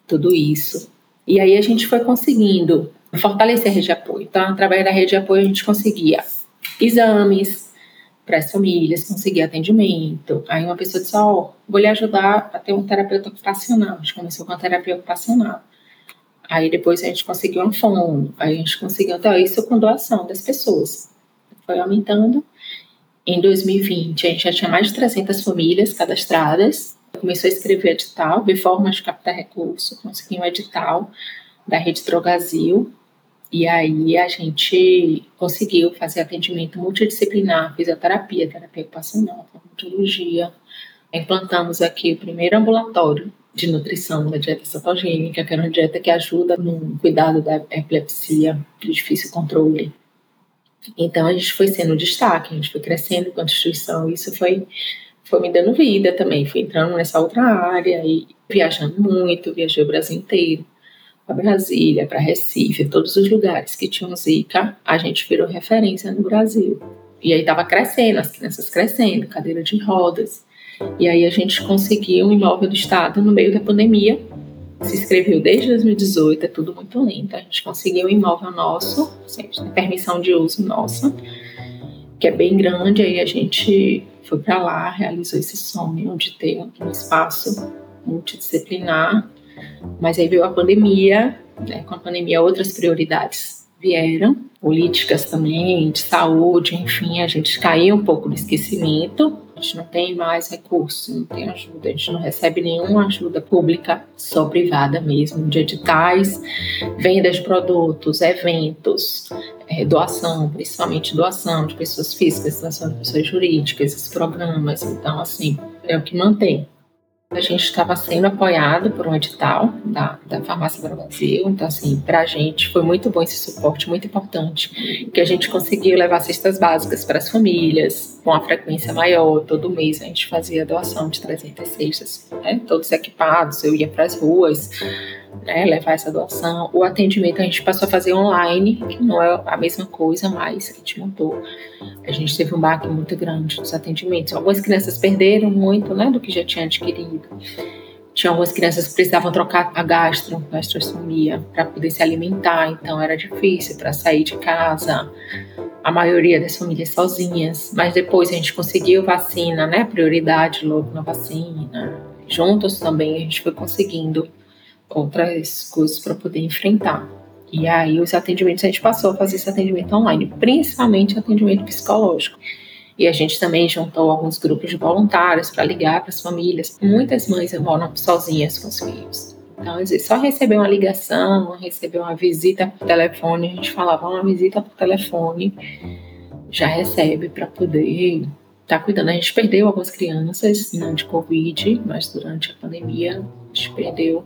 tudo isso. E aí a gente foi conseguindo fortalecer a rede de apoio. Então, através da rede de apoio, a gente conseguia exames para as famílias, conseguia atendimento. Aí uma pessoa disse, ó, oh, vou lhe ajudar a ter um terapeuta ocupacional. A gente começou com a terapia ocupacional. Aí depois a gente conseguiu um fundo, aí a gente conseguiu, então isso com doação das pessoas. Foi aumentando. Em 2020, a gente já tinha mais de 300 famílias cadastradas começou a escrever edital, ver formas de captar recurso, consegui um edital da Rede Drogazil, e aí a gente conseguiu fazer atendimento multidisciplinar, fisioterapia, terapia ocupacional, farmacologia. Implantamos aqui o primeiro ambulatório de nutrição da dieta cetogênica, que é uma dieta que ajuda no cuidado da epilepsia de difícil controle. Então a gente foi sendo destaque, a gente foi crescendo com a instituição, isso foi foi me dando vida também. Fui entrando nessa outra área e viajando muito, viajei o Brasil inteiro. Para Brasília, para Recife, todos os lugares que tinham Zika, a gente virou referência no Brasil. E aí estava crescendo, as crianças crescendo, cadeira de rodas. E aí a gente conseguiu um imóvel do Estado no meio da pandemia. Se inscreveu desde 2018, é tudo muito lento. A gente conseguiu um imóvel nosso, permissão de uso nossa, que é bem grande. Aí a gente foi para lá, realizou esse sonho de ter um espaço multidisciplinar, mas aí veio a pandemia, né, com a pandemia outras prioridades vieram, políticas também, de saúde, enfim, a gente caiu um pouco no esquecimento, A gente não tem mais recursos, não tem ajuda, a gente não recebe nenhuma ajuda pública, só privada mesmo, de editais, venda de produtos, eventos, é, doação, principalmente doação de pessoas físicas, doação de pessoas jurídicas, esses programas. Então, assim, é o que mantém. A gente estava sendo apoiado por um edital da, da Farmácia Brasil, então, assim, para a gente foi muito bom esse suporte, muito importante, que a gente conseguiu levar cestas básicas para as famílias, com a frequência maior, todo mês a gente fazia doação de 300 cestas, né? todos equipados, eu ia para as ruas, né, levar essa doação. O atendimento a gente passou a fazer online, que não é a mesma coisa, mas a gente montou. A gente teve um baque muito grande nos atendimentos. Algumas crianças perderam muito né, do que já tinha adquirido. Tinha algumas crianças que precisavam trocar a gastro, gastrostomia, para poder se alimentar, então era difícil para sair de casa. A maioria das famílias sozinhas, mas depois a gente conseguiu vacina, né? Prioridade logo na vacina. Juntos também a gente foi conseguindo outras coisas para poder enfrentar. E aí os atendimentos a gente passou a fazer esse atendimento online, principalmente atendimento psicológico. E a gente também juntou alguns grupos de voluntários para ligar para as famílias. Muitas mães moram sozinhas com os filhos. Então, só receber uma ligação, receber uma visita por telefone, a gente falava uma visita por telefone, já recebe para poder estar tá cuidando. A gente perdeu algumas crianças, não de Covid, mas durante a pandemia, a gente perdeu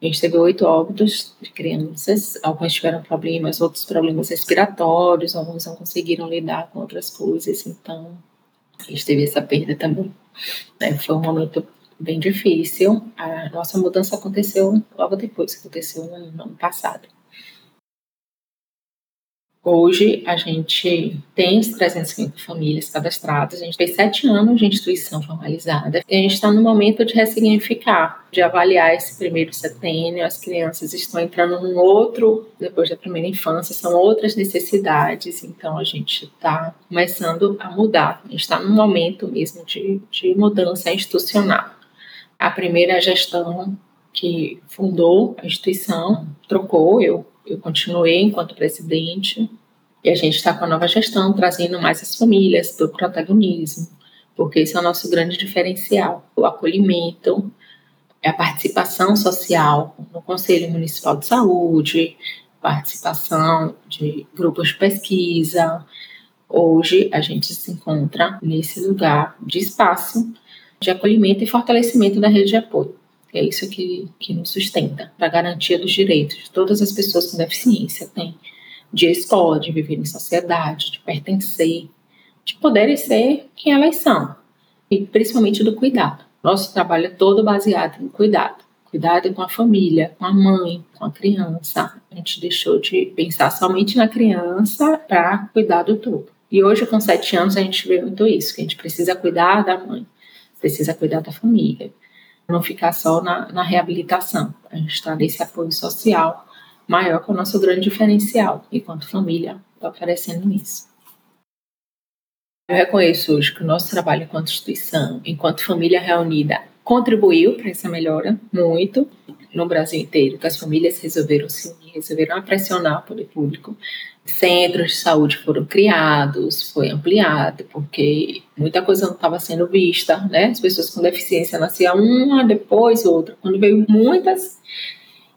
a gente teve oito óbitos de crianças, algumas tiveram problemas, outros problemas respiratórios, alguns não conseguiram lidar com outras coisas, então a gente teve essa perda também. É, foi um momento bem difícil. A nossa mudança aconteceu logo depois, aconteceu no ano passado. Hoje a gente tem 350 famílias cadastradas, a gente tem sete anos de instituição formalizada e a gente está no momento de ressignificar, de avaliar esse primeiro setênio. As crianças estão entrando num outro, depois da primeira infância, são outras necessidades, então a gente está começando a mudar. A gente está num momento mesmo de, de mudança institucional. A primeira gestão que fundou a instituição trocou, eu eu continuei enquanto presidente e a gente está com a nova gestão trazendo mais as famílias para o protagonismo, porque esse é o nosso grande diferencial, o acolhimento, a participação social no Conselho Municipal de Saúde, participação de grupos de pesquisa. Hoje a gente se encontra nesse lugar de espaço de acolhimento e fortalecimento da rede de apoio. É isso que, que nos sustenta, para garantia dos direitos de todas as pessoas com deficiência têm, de escola, de viver em sociedade, de pertencer, de poderem ser quem elas são, e principalmente do cuidado. Nosso trabalho é todo baseado em cuidado. Cuidado com a família, com a mãe, com a criança. A gente deixou de pensar somente na criança para cuidar do todo. E hoje, com sete anos, a gente vê muito isso, que a gente precisa cuidar da mãe, precisa cuidar da família, não ficar só na, na reabilitação. A gente está nesse apoio social maior que o nosso grande diferencial, enquanto família está oferecendo isso. Eu reconheço hoje que o nosso trabalho enquanto instituição, enquanto família reunida, contribuiu para essa melhora muito no Brasil inteiro, que as famílias resolveram se unir, resolveram pressionar o poder público. Centros de saúde foram criados, foi ampliado, porque muita coisa não estava sendo vista, né? As pessoas com deficiência nasciam uma, depois outra. Quando veio muitas,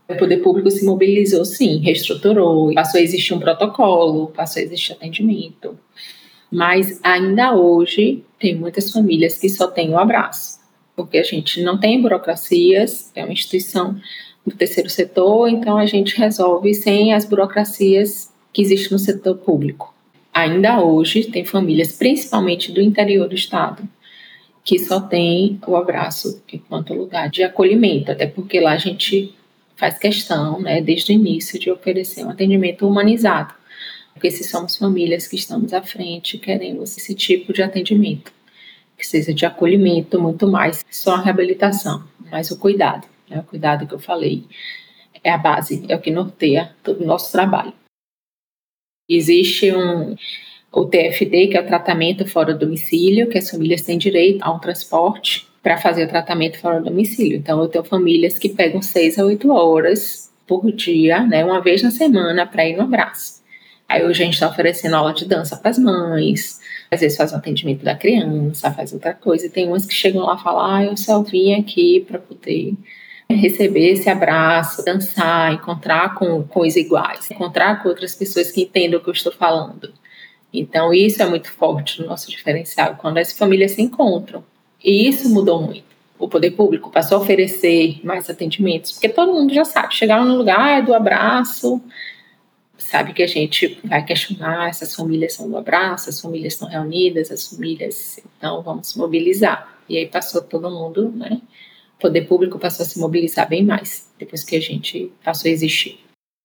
o poder público se mobilizou, sim, reestruturou, passou a existir um protocolo, passou a existir atendimento. Mas ainda hoje tem muitas famílias que só têm o abraço porque a gente não tem burocracias, é uma instituição do terceiro setor, então a gente resolve sem as burocracias que existem no setor público. Ainda hoje tem famílias, principalmente do interior do estado, que só tem o abraço enquanto lugar de acolhimento, até porque lá a gente faz questão, né, desde o início, de oferecer um atendimento humanizado, porque se somos famílias que estamos à frente, queremos esse tipo de atendimento que seja de acolhimento, muito mais só a reabilitação, mas o cuidado, né? o cuidado que eu falei é a base, é o que norteia todo o nosso trabalho. Existe um o TFD, que é o tratamento fora do domicílio, que as famílias têm direito a um transporte para fazer o tratamento fora do domicílio. Então, eu tenho famílias que pegam seis a oito horas por dia, né, uma vez na semana, para ir no abraço. Aí hoje a gente está oferecendo aula de dança para as mães, às vezes faz um atendimento da criança, faz outra coisa. E tem umas que chegam lá e falam: ah, eu só vim aqui para poder receber esse abraço, dançar, encontrar com, com os iguais, encontrar com outras pessoas que entendam o que eu estou falando. Então, isso é muito forte no nosso diferencial, quando as famílias se encontram. E isso mudou muito. O poder público passou a oferecer mais atendimentos, porque todo mundo já sabe, chegar no lugar é do abraço, sabe que a gente vai questionar, essas famílias são do abraço, as famílias estão reunidas, as famílias, então vamos mobilizar. E aí passou todo mundo, né? O poder público passou a se mobilizar bem mais, depois que a gente passou a existir.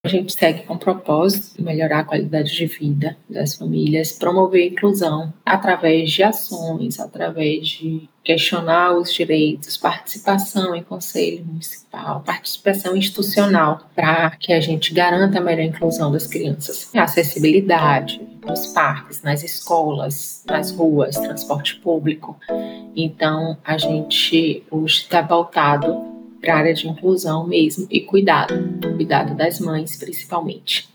A gente segue com o propósito de melhorar a qualidade de vida das famílias, promover a inclusão através de ações, através de questionar os direitos, participação em conselho municipal, participação institucional, para que a gente garanta a melhor inclusão das crianças. Acessibilidade nos parques, nas escolas, nas ruas, transporte público. Então, a gente hoje está voltado para a área de inclusão mesmo e cuidado, cuidado das mães principalmente.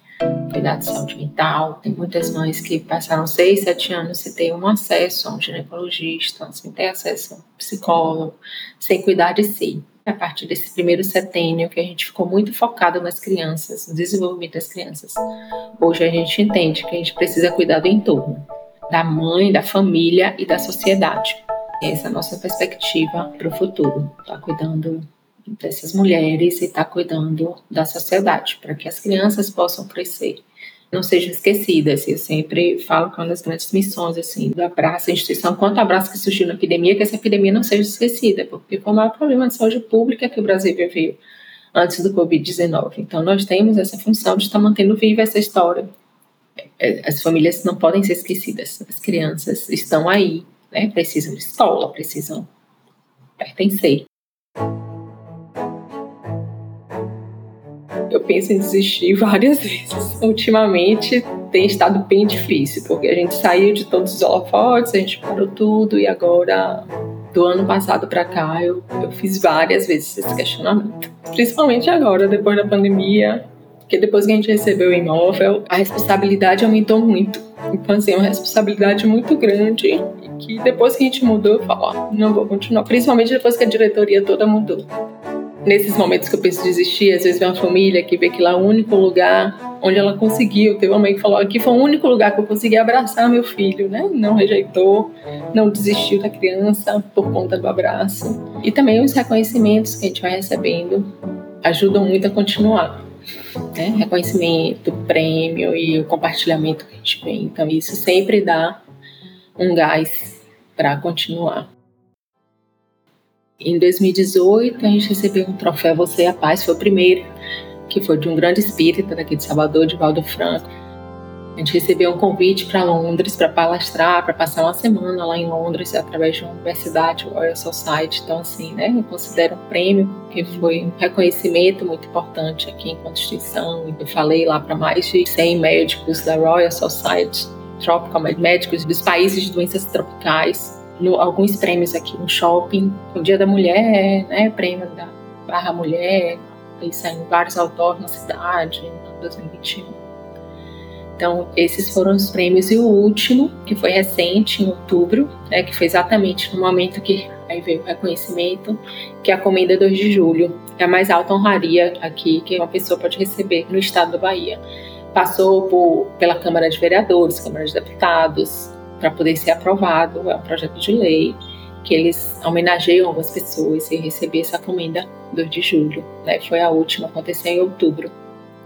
Cuidado de saúde mental. Tem muitas mães que passaram seis, sete anos sem ter um acesso a um ginecologista, sem ter acesso a um psicólogo, sem cuidar de si. A partir desse primeiro setênio que a gente ficou muito focado nas crianças, no desenvolvimento das crianças, hoje a gente entende que a gente precisa cuidar do entorno, da mãe, da família e da sociedade. Essa é a nossa perspectiva para o futuro. Tá cuidando dessas mulheres e estar tá cuidando da sociedade, para que as crianças possam crescer, não sejam esquecidas. Eu sempre falo que é uma das grandes missões assim, do abraço, a instituição, quanto abraço que surgiu na epidemia, que essa epidemia não seja esquecida, porque foi o maior problema de saúde pública que o Brasil viveu antes do Covid-19. Então, nós temos essa função de estar mantendo viva essa história. É, as famílias não podem ser esquecidas, as crianças estão aí, né? precisam de escola, precisam pertencer. Eu penso em desistir várias vezes. Ultimamente tem estado bem difícil, porque a gente saiu de todos os holofotes, a gente parou tudo e agora, do ano passado para cá, eu, eu fiz várias vezes esse questionamento. Principalmente agora, depois da pandemia, porque depois que a gente recebeu o imóvel, a responsabilidade aumentou muito. Então, assim, é uma responsabilidade muito grande que depois que a gente mudou, eu falo, ó, não vou continuar. Principalmente depois que a diretoria toda mudou nesses momentos que eu penso desistir, às vezes vem uma família que vê que lá é o único lugar onde ela conseguiu. Teve uma mãe que falou: aqui foi o único lugar que eu consegui abraçar meu filho, né? Não rejeitou, não desistiu da criança por conta do abraço. E também os reconhecimentos que a gente vai recebendo ajudam muito a continuar. Né? Reconhecimento, prêmio e o compartilhamento que a gente vê. Então, isso sempre dá um gás para continuar. Em 2018, a gente recebeu um troféu Você e a Paz, foi o primeiro, que foi de um grande espírita daqui de Salvador, de Valdo Franco. A gente recebeu um convite para Londres para palestrar, para passar uma semana lá em Londres, através de uma universidade, Royal Society. Então, assim, né, eu considero um prêmio, que foi um reconhecimento muito importante aqui enquanto instituição. Eu falei lá para mais de 100 médicos da Royal Society, Tropical médicos dos países de doenças tropicais, no, alguns prêmios aqui no shopping. O Dia da Mulher, né, prêmio da Barra Mulher, saindo vários autores na cidade em 2021. Então, esses foram os prêmios. E o último, que foi recente, em outubro, né, que foi exatamente no momento que aí veio o reconhecimento, que é a Comenda 2 de Julho, é a mais alta honraria aqui que uma pessoa pode receber no estado da Bahia. Passou por, pela Câmara de Vereadores, Câmara de Deputados, para poder ser aprovado, é um projeto de lei que eles homenageiam algumas pessoas e receber essa comenda 2 de julho. Né? Foi a última, aconteceu em outubro.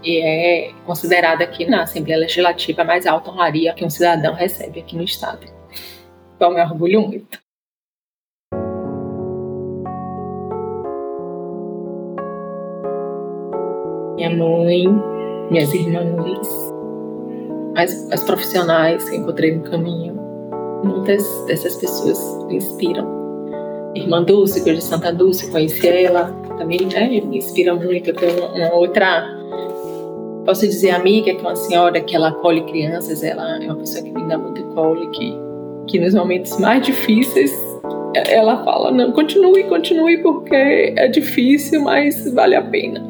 E é considerada aqui na Assembleia Legislativa a mais alta honraria que um cidadão recebe aqui no Estado. Então, me orgulho muito. Minha mãe, minhas irmãs, as, as profissionais que encontrei no caminho, muitas dessas pessoas inspiram. Irmã Dulce, que é de Santa Dulce, conheci ela, também né, me inspira muito. Eu tenho uma outra, posso dizer, amiga, que é uma senhora que ela acolhe crianças, ela é uma pessoa que me dá muito colo, que, que nos momentos mais difíceis ela fala, não, continue, continue, porque é difícil, mas vale a pena.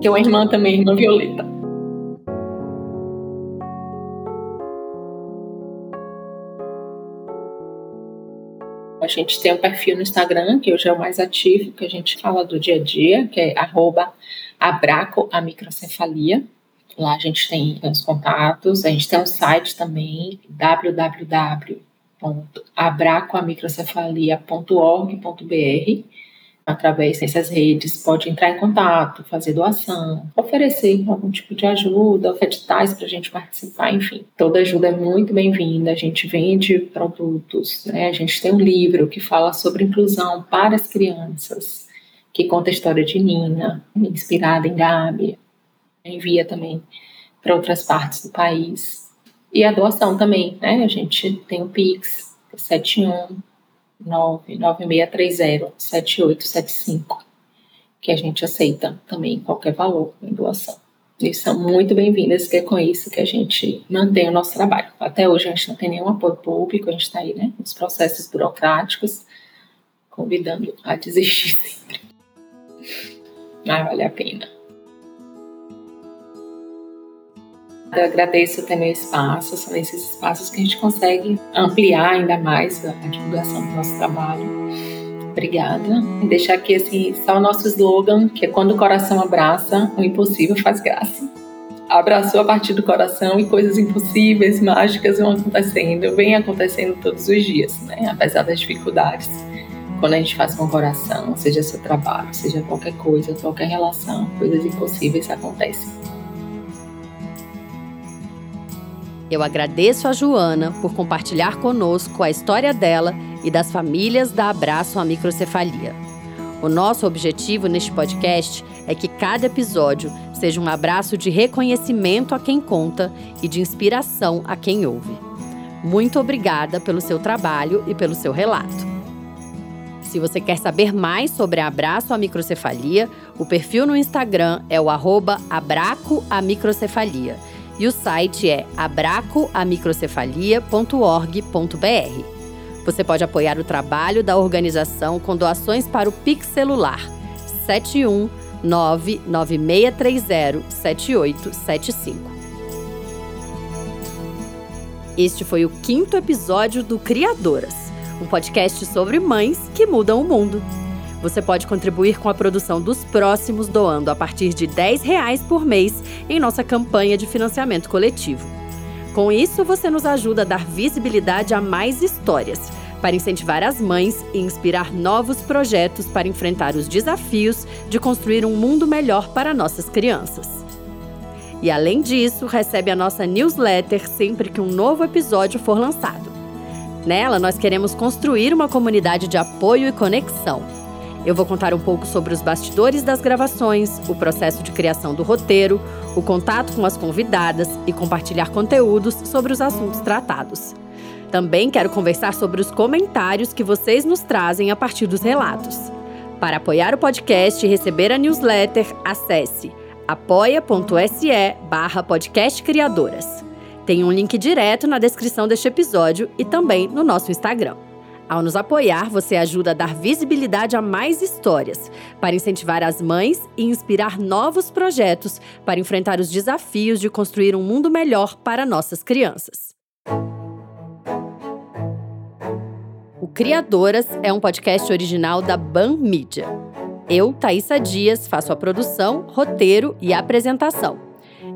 Tem uma irmã também, irmã Violeta A gente tem um perfil no Instagram, que hoje é o mais ativo, que a gente fala do dia a dia, que é arroba abraco a microcefalia. Lá a gente tem os contatos, a gente tem um site também, www.abracoamicrocefalia.org.br através dessas redes, pode entrar em contato, fazer doação, oferecer algum tipo de ajuda, editais para a gente participar, enfim. Toda ajuda é muito bem-vinda. A gente vende produtos, né? a gente tem um livro que fala sobre inclusão para as crianças, que conta a história de Nina, inspirada em Gabi. Envia também para outras partes do país. E a doação também, né? A gente tem o Pix, 71 99630-7875, que a gente aceita também qualquer valor em doação. E são muito bem-vindas, que é com isso que a gente mantém o nosso trabalho. Até hoje a gente não tem nenhum apoio público, a gente está aí, né, nos processos burocráticos, convidando a desistir sempre. Mas vale a pena. Eu agradeço também o espaço, são esses espaços que a gente consegue ampliar ainda mais a divulgação do nosso trabalho. Obrigada. E deixar aqui assim, só o nosso slogan, que é quando o coração abraça, o impossível faz graça. Abraçou a partir do coração e coisas impossíveis, mágicas vão acontecendo, vem acontecendo todos os dias, né? Apesar das dificuldades. Quando a gente faz com o coração, seja seu trabalho, seja qualquer coisa, qualquer relação, coisas impossíveis acontecem. Eu agradeço a Joana por compartilhar conosco a história dela e das famílias da Abraço à Microcefalia. O nosso objetivo neste podcast é que cada episódio seja um abraço de reconhecimento a quem conta e de inspiração a quem ouve. Muito obrigada pelo seu trabalho e pelo seu relato. Se você quer saber mais sobre Abraço à Microcefalia, o perfil no Instagram é o arroba abracoamicrocefalia e o site é abracoamicrocefalia.org.br. Você pode apoiar o trabalho da organização com doações para o Pix Celular 71996307875. Este foi o quinto episódio do Criadoras, um podcast sobre mães que mudam o mundo. Você pode contribuir com a produção dos próximos doando a partir de R$ reais por mês em nossa campanha de financiamento coletivo. Com isso, você nos ajuda a dar visibilidade a mais histórias, para incentivar as mães e inspirar novos projetos para enfrentar os desafios de construir um mundo melhor para nossas crianças. E além disso, recebe a nossa newsletter sempre que um novo episódio for lançado. Nela, nós queremos construir uma comunidade de apoio e conexão eu vou contar um pouco sobre os bastidores das gravações, o processo de criação do roteiro, o contato com as convidadas e compartilhar conteúdos sobre os assuntos tratados. Também quero conversar sobre os comentários que vocês nos trazem a partir dos relatos. Para apoiar o podcast e receber a newsletter, acesse apoia.se barra podcastcriadoras. Tem um link direto na descrição deste episódio e também no nosso Instagram. Ao nos apoiar, você ajuda a dar visibilidade a mais histórias, para incentivar as mães e inspirar novos projetos para enfrentar os desafios de construir um mundo melhor para nossas crianças. O Criadoras é um podcast original da Ban Media. Eu, Thaisa Dias, faço a produção, roteiro e apresentação.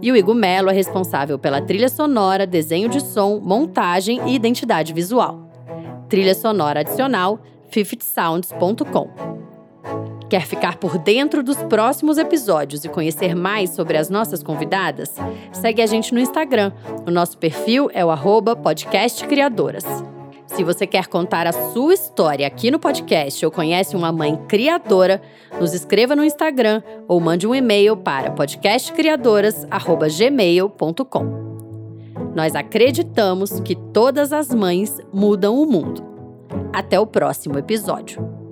E o Igor Melo é responsável pela trilha sonora, desenho de som, montagem e identidade visual trilha sonora adicional fifthsounds.com. Quer ficar por dentro dos próximos episódios e conhecer mais sobre as nossas convidadas? Segue a gente no Instagram. O nosso perfil é o podcastcriadoras. Se você quer contar a sua história aqui no podcast ou conhece uma mãe criadora, nos escreva no Instagram ou mande um e-mail para podcastcriadoras.gmail.com. Nós acreditamos que todas as mães mudam o mundo. Até o próximo episódio.